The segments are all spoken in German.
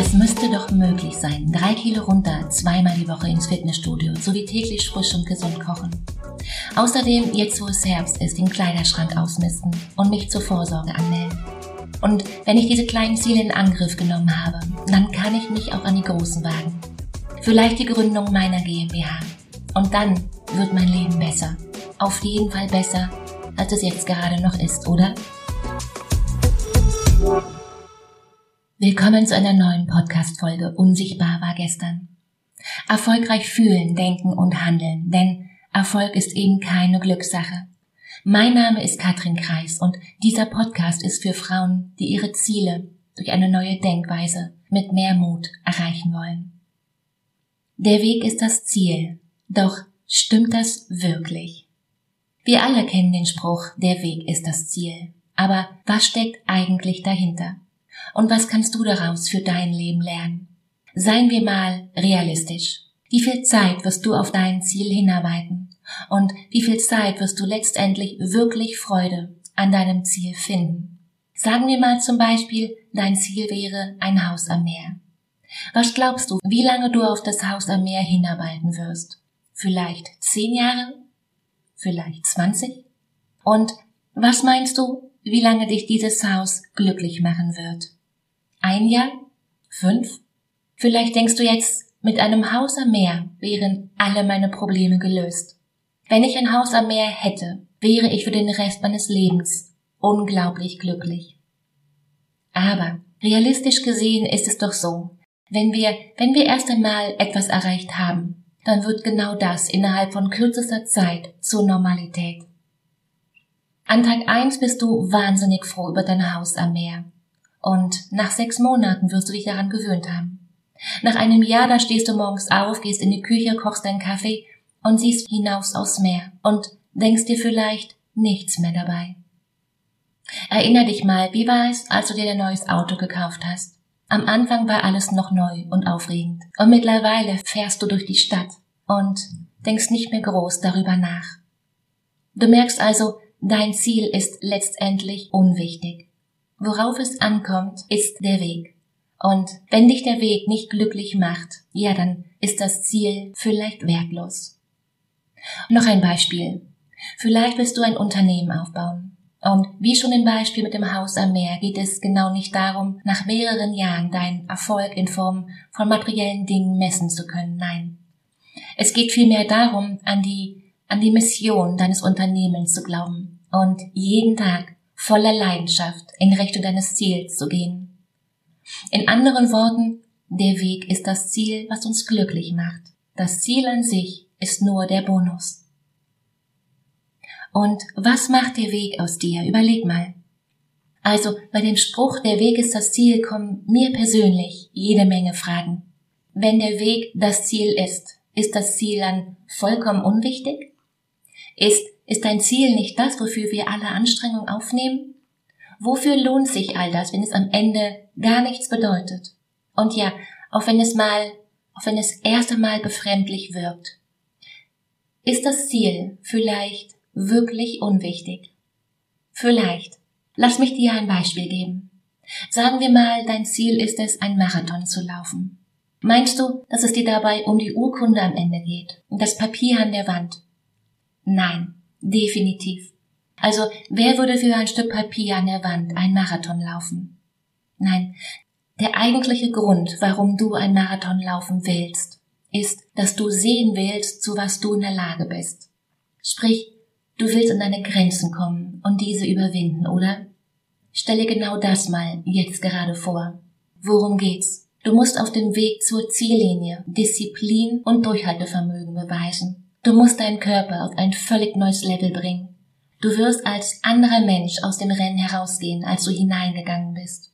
Es müsste doch möglich sein. Drei Kilo runter, zweimal die Woche ins Fitnessstudio, sowie täglich frisch und gesund kochen. Außerdem, jetzt wo es Herbst ist, den Kleiderschrank ausmisten und mich zur Vorsorge anmelden. Und wenn ich diese kleinen Ziele in Angriff genommen habe, dann kann ich mich auch an die großen wagen. Vielleicht die Gründung meiner GmbH. Und dann wird mein Leben besser. Auf jeden Fall besser, als es jetzt gerade noch ist, oder? Willkommen zu einer neuen Podcast-Folge Unsichtbar war gestern. Erfolgreich fühlen, denken und handeln, denn Erfolg ist eben keine Glückssache. Mein Name ist Katrin Kreis und dieser Podcast ist für Frauen, die ihre Ziele durch eine neue Denkweise mit mehr Mut erreichen wollen. Der Weg ist das Ziel, doch stimmt das wirklich? Wir alle kennen den Spruch, der Weg ist das Ziel. Aber was steckt eigentlich dahinter? Und was kannst du daraus für dein Leben lernen? Seien wir mal realistisch. Wie viel Zeit wirst du auf dein Ziel hinarbeiten? Und wie viel Zeit wirst du letztendlich wirklich Freude an deinem Ziel finden? Sagen wir mal zum Beispiel, dein Ziel wäre ein Haus am Meer. Was glaubst du, wie lange du auf das Haus am Meer hinarbeiten wirst? Vielleicht zehn Jahre? Vielleicht zwanzig? Und was meinst du, wie lange dich dieses Haus glücklich machen wird? Ein Jahr? Fünf? Vielleicht denkst du jetzt, mit einem Haus am Meer wären alle meine Probleme gelöst. Wenn ich ein Haus am Meer hätte, wäre ich für den Rest meines Lebens unglaublich glücklich. Aber realistisch gesehen ist es doch so, wenn wir, wenn wir erst einmal etwas erreicht haben, dann wird genau das innerhalb von kürzester Zeit zur Normalität. An Tag eins bist du wahnsinnig froh über dein Haus am Meer. Und nach sechs Monaten wirst du dich daran gewöhnt haben. Nach einem Jahr, da stehst du morgens auf, gehst in die Küche, kochst deinen Kaffee und siehst hinaus aufs Meer und denkst dir vielleicht nichts mehr dabei. Erinner dich mal, wie war es, als du dir ein neues Auto gekauft hast? Am Anfang war alles noch neu und aufregend. Und mittlerweile fährst du durch die Stadt und denkst nicht mehr groß darüber nach. Du merkst also, dein Ziel ist letztendlich unwichtig. Worauf es ankommt, ist der Weg. Und wenn dich der Weg nicht glücklich macht, ja, dann ist das Ziel vielleicht wertlos. Noch ein Beispiel. Vielleicht willst du ein Unternehmen aufbauen. Und wie schon im Beispiel mit dem Haus am Meer geht es genau nicht darum, nach mehreren Jahren deinen Erfolg in Form von materiellen Dingen messen zu können. Nein. Es geht vielmehr darum, an die, an die Mission deines Unternehmens zu glauben und jeden Tag voller Leidenschaft in Richtung deines Ziels zu gehen. In anderen Worten, der Weg ist das Ziel, was uns glücklich macht. Das Ziel an sich ist nur der Bonus. Und was macht der Weg aus dir? Überleg mal. Also bei dem Spruch, der Weg ist das Ziel, kommen mir persönlich jede Menge Fragen. Wenn der Weg das Ziel ist, ist das Ziel dann vollkommen unwichtig? Ist ist dein Ziel nicht das, wofür wir alle Anstrengung aufnehmen? Wofür lohnt sich all das, wenn es am Ende gar nichts bedeutet? Und ja, auch wenn es mal, auch wenn es erst einmal befremdlich wirkt. Ist das Ziel vielleicht wirklich unwichtig? Vielleicht. Lass mich dir ein Beispiel geben. Sagen wir mal, dein Ziel ist es, ein Marathon zu laufen. Meinst du, dass es dir dabei um die Urkunde am Ende geht? Und das Papier an der Wand? Nein. Definitiv. Also, wer würde für ein Stück Papier an der Wand ein Marathon laufen? Nein, der eigentliche Grund, warum du ein Marathon laufen willst, ist, dass du sehen willst, zu was du in der Lage bist. Sprich, du willst an deine Grenzen kommen und diese überwinden, oder? Stelle genau das mal jetzt gerade vor. Worum geht's? Du musst auf dem Weg zur Ziellinie Disziplin und Durchhaltevermögen beweisen. Du musst deinen Körper auf ein völlig neues Level bringen. Du wirst als anderer Mensch aus dem Rennen herausgehen, als du hineingegangen bist.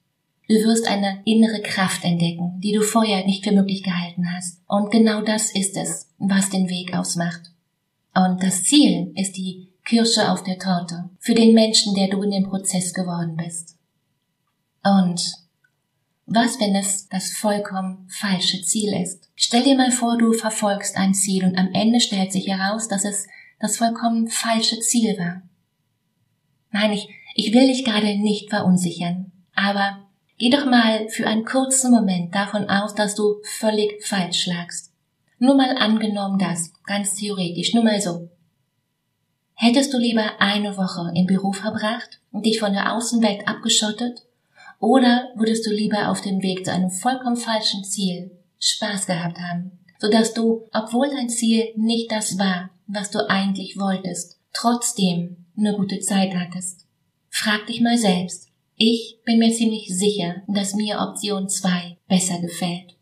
Du wirst eine innere Kraft entdecken, die du vorher nicht für möglich gehalten hast. Und genau das ist es, was den Weg ausmacht. Und das Ziel ist die Kirsche auf der Torte für den Menschen, der du in dem Prozess geworden bist. Und was, wenn es das vollkommen falsche Ziel ist? Stell dir mal vor, du verfolgst ein Ziel und am Ende stellt sich heraus, dass es das vollkommen falsche Ziel war. Nein, ich, ich will dich gerade nicht verunsichern, aber Geh doch mal für einen kurzen Moment davon aus, dass du völlig falsch lagst. Nur mal angenommen das, ganz theoretisch, nur mal so. Hättest du lieber eine Woche im Büro verbracht und dich von der Außenwelt abgeschottet? Oder würdest du lieber auf dem Weg zu einem vollkommen falschen Ziel Spaß gehabt haben, sodass du, obwohl dein Ziel nicht das war, was du eigentlich wolltest, trotzdem eine gute Zeit hattest? Frag dich mal selbst. Ich bin mir ziemlich sicher, dass mir Option 2 besser gefällt.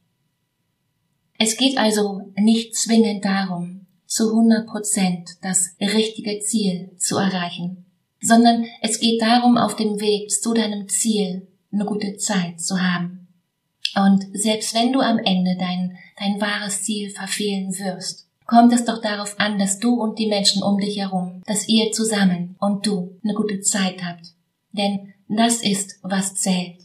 Es geht also nicht zwingend darum, zu 100 Prozent das richtige Ziel zu erreichen, sondern es geht darum, auf dem Weg zu deinem Ziel eine gute Zeit zu haben. Und selbst wenn du am Ende dein, dein wahres Ziel verfehlen wirst, kommt es doch darauf an, dass du und die Menschen um dich herum, dass ihr zusammen und du eine gute Zeit habt. Denn das ist, was zählt.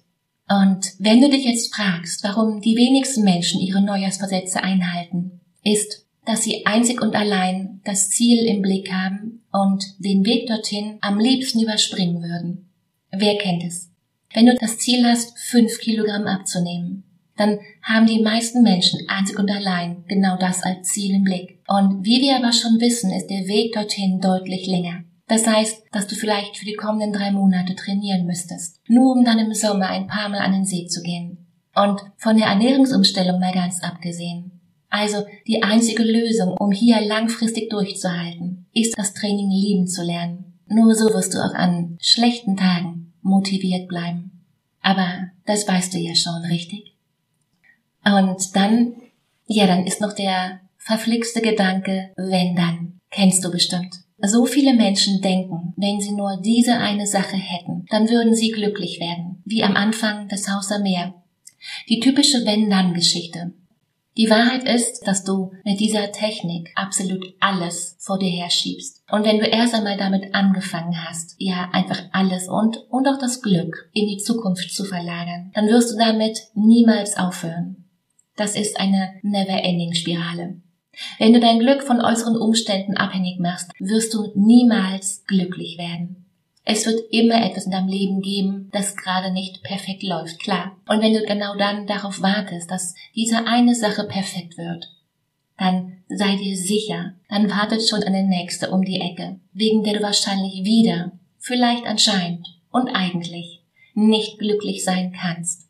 Und wenn du dich jetzt fragst, warum die wenigsten Menschen ihre Neujahrsversätze einhalten, ist, dass sie einzig und allein das Ziel im Blick haben und den Weg dorthin am liebsten überspringen würden. Wer kennt es? Wenn du das Ziel hast, fünf Kilogramm abzunehmen, dann haben die meisten Menschen einzig und allein genau das als Ziel im Blick. Und wie wir aber schon wissen, ist der Weg dorthin deutlich länger. Das heißt, dass du vielleicht für die kommenden drei Monate trainieren müsstest, nur um dann im Sommer ein paar Mal an den See zu gehen. Und von der Ernährungsumstellung mal ganz abgesehen. Also die einzige Lösung, um hier langfristig durchzuhalten, ist das Training lieben zu lernen. Nur so wirst du auch an schlechten Tagen motiviert bleiben. Aber das weißt du ja schon, richtig? Und dann, ja, dann ist noch der verflixte Gedanke, wenn dann. Kennst du bestimmt. So viele Menschen denken, wenn sie nur diese eine Sache hätten, dann würden sie glücklich werden, wie am Anfang das Haus am Meer. Die typische Wenn-Dann-Geschichte. Die Wahrheit ist, dass du mit dieser Technik absolut alles vor dir herschiebst. Und wenn du erst einmal damit angefangen hast, ja, einfach alles und, und auch das Glück in die Zukunft zu verlagern, dann wirst du damit niemals aufhören. Das ist eine Never-Ending-Spirale. Wenn du dein Glück von äußeren Umständen abhängig machst, wirst du niemals glücklich werden. Es wird immer etwas in deinem Leben geben, das gerade nicht perfekt läuft, klar. Und wenn du genau dann darauf wartest, dass diese eine Sache perfekt wird, dann sei dir sicher, dann wartet schon eine nächste um die Ecke, wegen der du wahrscheinlich wieder, vielleicht anscheinend und eigentlich nicht glücklich sein kannst.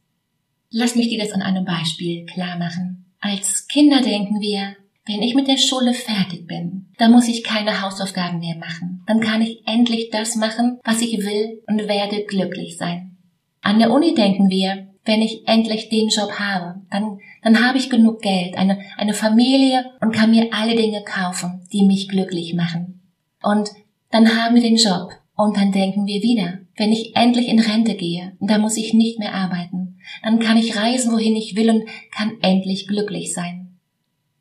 Lass mich dir das an einem Beispiel klar machen. Als Kinder denken wir, wenn ich mit der Schule fertig bin, dann muss ich keine Hausaufgaben mehr machen. Dann kann ich endlich das machen, was ich will und werde glücklich sein. An der Uni denken wir, wenn ich endlich den Job habe, dann, dann habe ich genug Geld, eine, eine Familie und kann mir alle Dinge kaufen, die mich glücklich machen. Und dann haben wir den Job und dann denken wir wieder, wenn ich endlich in Rente gehe, dann muss ich nicht mehr arbeiten. Dann kann ich reisen, wohin ich will und kann endlich glücklich sein.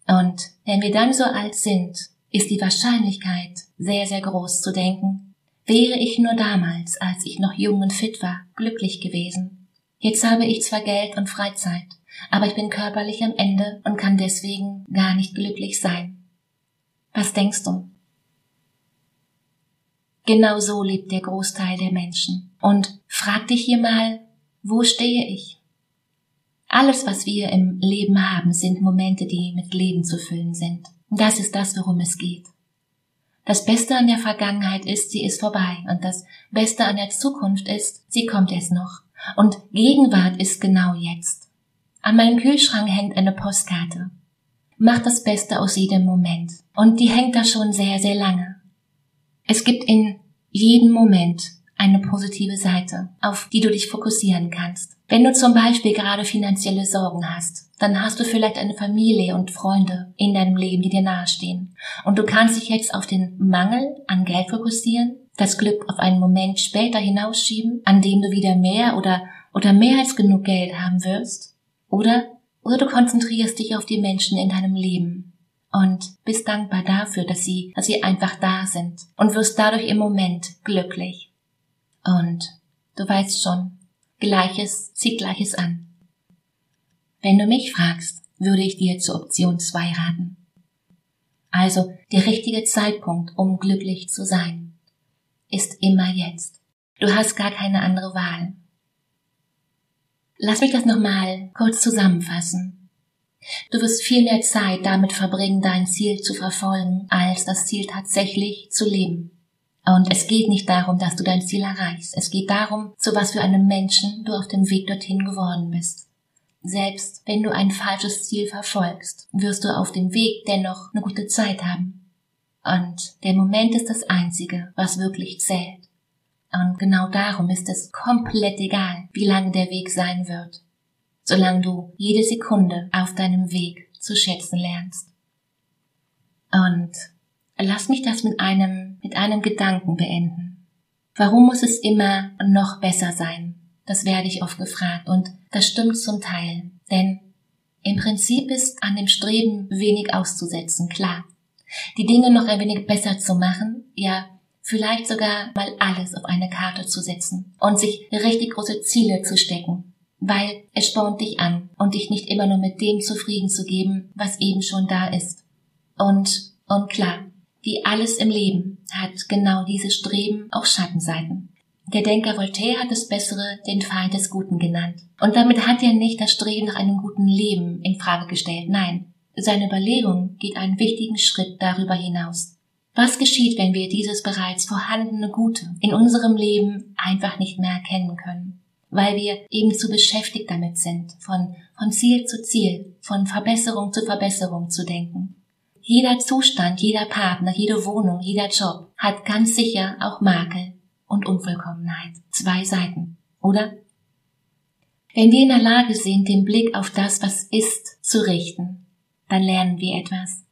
Und wenn wir dann so alt sind, ist die Wahrscheinlichkeit sehr, sehr groß zu denken, wäre ich nur damals, als ich noch jung und fit war, glücklich gewesen. Jetzt habe ich zwar Geld und Freizeit, aber ich bin körperlich am Ende und kann deswegen gar nicht glücklich sein. Was denkst du? Genau so lebt der Großteil der Menschen. Und frag dich hier mal, wo stehe ich? Alles, was wir im Leben haben, sind Momente, die mit Leben zu füllen sind. Und das ist das, worum es geht. Das Beste an der Vergangenheit ist, sie ist vorbei. Und das Beste an der Zukunft ist, sie kommt erst noch. Und Gegenwart ist genau jetzt. An meinem Kühlschrank hängt eine Postkarte. Mach das Beste aus jedem Moment. Und die hängt da schon sehr, sehr lange. Es gibt in jedem Moment eine positive Seite, auf die du dich fokussieren kannst. Wenn du zum Beispiel gerade finanzielle Sorgen hast, dann hast du vielleicht eine Familie und Freunde in deinem Leben, die dir nahestehen. Und du kannst dich jetzt auf den Mangel an Geld fokussieren, das Glück auf einen Moment später hinausschieben, an dem du wieder mehr oder, oder mehr als genug Geld haben wirst. Oder, oder du konzentrierst dich auf die Menschen in deinem Leben, und bist dankbar dafür, dass sie, dass sie einfach da sind und wirst dadurch im Moment glücklich. Und du weißt schon, Gleiches zieht Gleiches an. Wenn du mich fragst, würde ich dir zur Option 2 raten. Also der richtige Zeitpunkt, um glücklich zu sein, ist immer jetzt. Du hast gar keine andere Wahl. Lass mich das nochmal kurz zusammenfassen. Du wirst viel mehr Zeit damit verbringen, dein Ziel zu verfolgen, als das Ziel tatsächlich zu leben. Und es geht nicht darum, dass du dein Ziel erreichst. Es geht darum, zu was für einem Menschen du auf dem Weg dorthin geworden bist. Selbst wenn du ein falsches Ziel verfolgst, wirst du auf dem Weg dennoch eine gute Zeit haben. Und der Moment ist das Einzige, was wirklich zählt. Und genau darum ist es komplett egal, wie lang der Weg sein wird, solange du jede Sekunde auf deinem Weg zu schätzen lernst. Und lass mich das mit einem, mit einem Gedanken beenden. Warum muss es immer noch besser sein? Das werde ich oft gefragt und das stimmt zum Teil, denn im Prinzip ist an dem Streben wenig auszusetzen, klar die Dinge noch ein wenig besser zu machen, ja, vielleicht sogar mal alles auf eine Karte zu setzen und sich richtig große Ziele zu stecken, weil es spornt dich an und dich nicht immer nur mit dem zufrieden zu geben, was eben schon da ist. Und, und klar, wie alles im Leben hat genau dieses Streben auch Schattenseiten. Der Denker Voltaire hat das Bessere den Feind des Guten genannt. Und damit hat er nicht das Streben nach einem guten Leben in Frage gestellt. Nein, seine Überlegung geht einen wichtigen Schritt darüber hinaus. Was geschieht, wenn wir dieses bereits vorhandene Gute in unserem Leben einfach nicht mehr erkennen können? Weil wir eben zu beschäftigt damit sind, von, von Ziel zu Ziel, von Verbesserung zu Verbesserung zu denken. Jeder Zustand, jeder Partner, jede Wohnung, jeder Job hat ganz sicher auch Makel und Unvollkommenheit. Zwei Seiten, oder? Wenn wir in der Lage sind, den Blick auf das, was ist, zu richten, dann lernen wir etwas.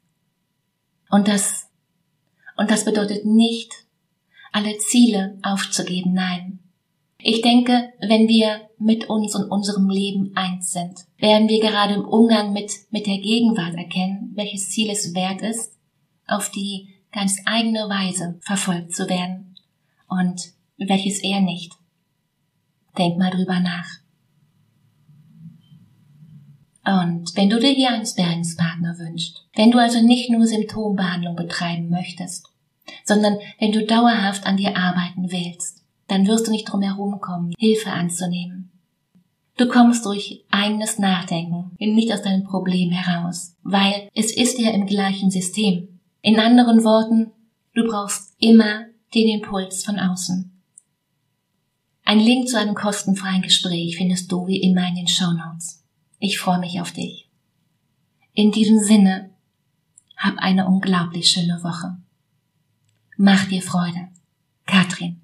Und das, und das bedeutet nicht, alle Ziele aufzugeben, nein. Ich denke, wenn wir mit uns und unserem Leben eins sind, werden wir gerade im Umgang mit, mit der Gegenwart erkennen, welches Ziel es wert ist, auf die ganz eigene Weise verfolgt zu werden und welches eher nicht. Denk mal drüber nach. Und wenn du dir hier einen Sparringspartner wünschst, wenn du also nicht nur Symptombehandlung betreiben möchtest, sondern wenn du dauerhaft an dir arbeiten willst, dann wirst du nicht drum herum kommen, Hilfe anzunehmen. Du kommst durch eigenes Nachdenken nicht aus deinem Problem heraus, weil es ist ja im gleichen System. In anderen Worten, du brauchst immer den Impuls von außen. Ein Link zu einem kostenfreien Gespräch findest du wie immer in den Show Notes. Ich freue mich auf dich. In diesem Sinne, hab eine unglaublich schöne Woche. Mach dir Freude. Katrin.